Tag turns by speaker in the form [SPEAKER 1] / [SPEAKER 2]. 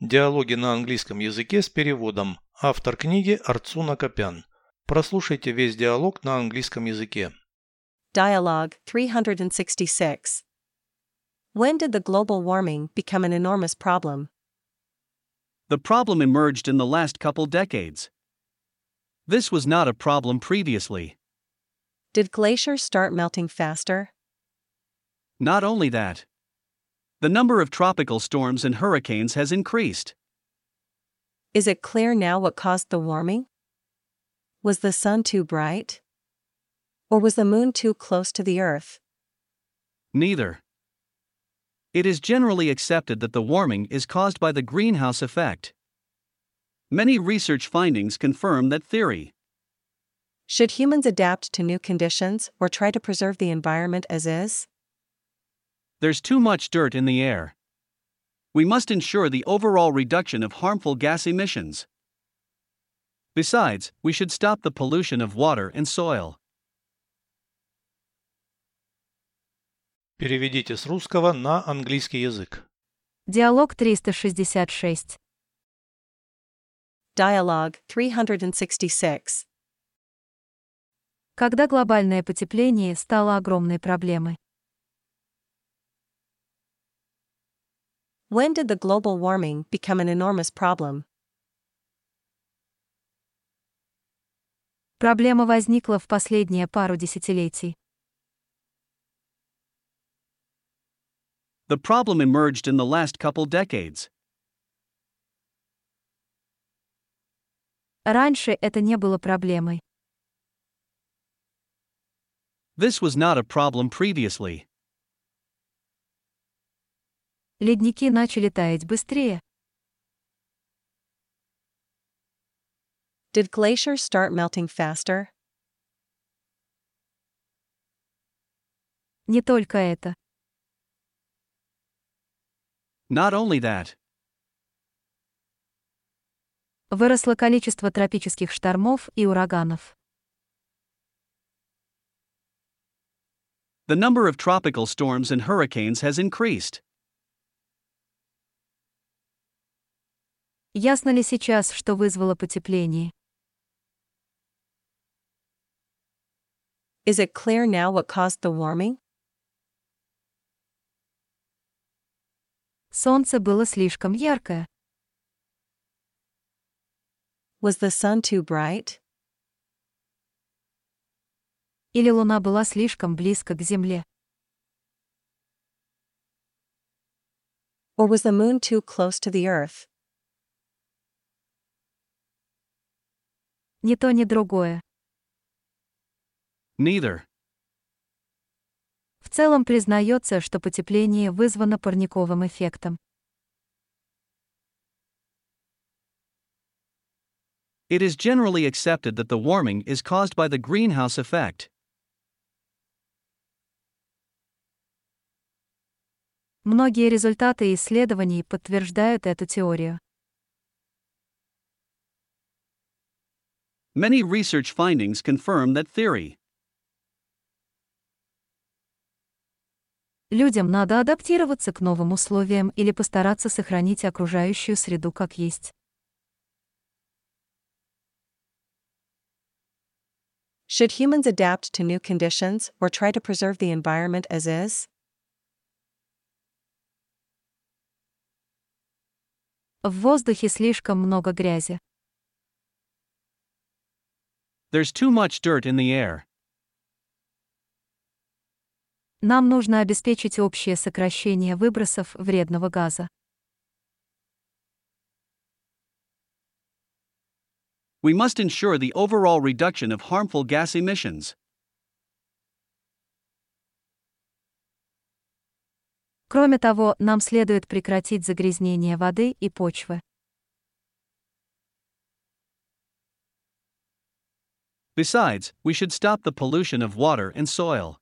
[SPEAKER 1] Диалоги на английском языке с переводом. Автор книги Арцуна Копян. Прослушайте весь диалог на английском языке.
[SPEAKER 2] Dialogue 366. When did the global warming become an enormous problem?
[SPEAKER 3] The problem emerged in the last couple decades. This was not a problem previously.
[SPEAKER 2] Did glaciers start melting faster?
[SPEAKER 3] Not only that, the number of tropical storms and hurricanes has increased.
[SPEAKER 2] Is it clear now what caused the warming? Was the sun too bright? Or was the moon too close to the earth?
[SPEAKER 3] Neither. It is generally accepted that the warming is caused by the greenhouse effect. Many research findings confirm that theory.
[SPEAKER 2] Should humans adapt to new conditions or try to preserve the environment as is?
[SPEAKER 3] There's too much dirt in the air. We must ensure the overall reduction of harmful gas emissions. Besides, we should stop the pollution of water and soil.
[SPEAKER 1] Переведите с русского на английский язык.
[SPEAKER 4] Диалог 366.
[SPEAKER 2] Dialogue 366.
[SPEAKER 4] Когда глобальное потепление стало огромной проблемой?
[SPEAKER 2] When did the global warming become an enormous problem?
[SPEAKER 4] Проблема возникла в последние пару десятилетий.
[SPEAKER 3] The problem emerged in the last couple decades.
[SPEAKER 4] Раньше это не было проблемой.
[SPEAKER 3] This was not a problem previously.
[SPEAKER 4] Ледники начали таять быстрее.
[SPEAKER 2] Did glaciers start melting faster?
[SPEAKER 4] Не только это.
[SPEAKER 3] Not only that,
[SPEAKER 4] Выросло количество тропических штормов и ураганов.
[SPEAKER 3] the number of tropical storms and hurricanes has increased.
[SPEAKER 4] Ясно ли сейчас, что вызвало потепление?
[SPEAKER 2] Is it clear now what caused the warming?
[SPEAKER 4] Солнце было слишком яркое.
[SPEAKER 2] Was the sun too bright?
[SPEAKER 4] Или Луна была слишком близко к Земле.
[SPEAKER 2] Or was the moon too close to the earth?
[SPEAKER 4] Ни то, ни другое.
[SPEAKER 3] Neither.
[SPEAKER 4] В целом признается, что потепление вызвано парниковым эффектом.
[SPEAKER 3] It is generally accepted that the warming is caused by the greenhouse effect.
[SPEAKER 4] Многие результаты исследований подтверждают эту теорию.
[SPEAKER 3] Many research findings confirm that theory.
[SPEAKER 4] Людям надо адаптироваться к новым условиям или постараться сохранить окружающую среду как есть.
[SPEAKER 2] Should humans adapt to new conditions or try to preserve the environment as is?
[SPEAKER 4] В воздухе слишком много грязи.
[SPEAKER 3] There's too much dirt in the air.
[SPEAKER 4] Нам нужно обеспечить общее сокращение выбросов вредного газа.
[SPEAKER 3] We must ensure the overall reduction of harmful gas emissions.
[SPEAKER 4] Кроме того, нам следует прекратить загрязнение воды и почвы.
[SPEAKER 3] Besides, we should stop the pollution of water and soil.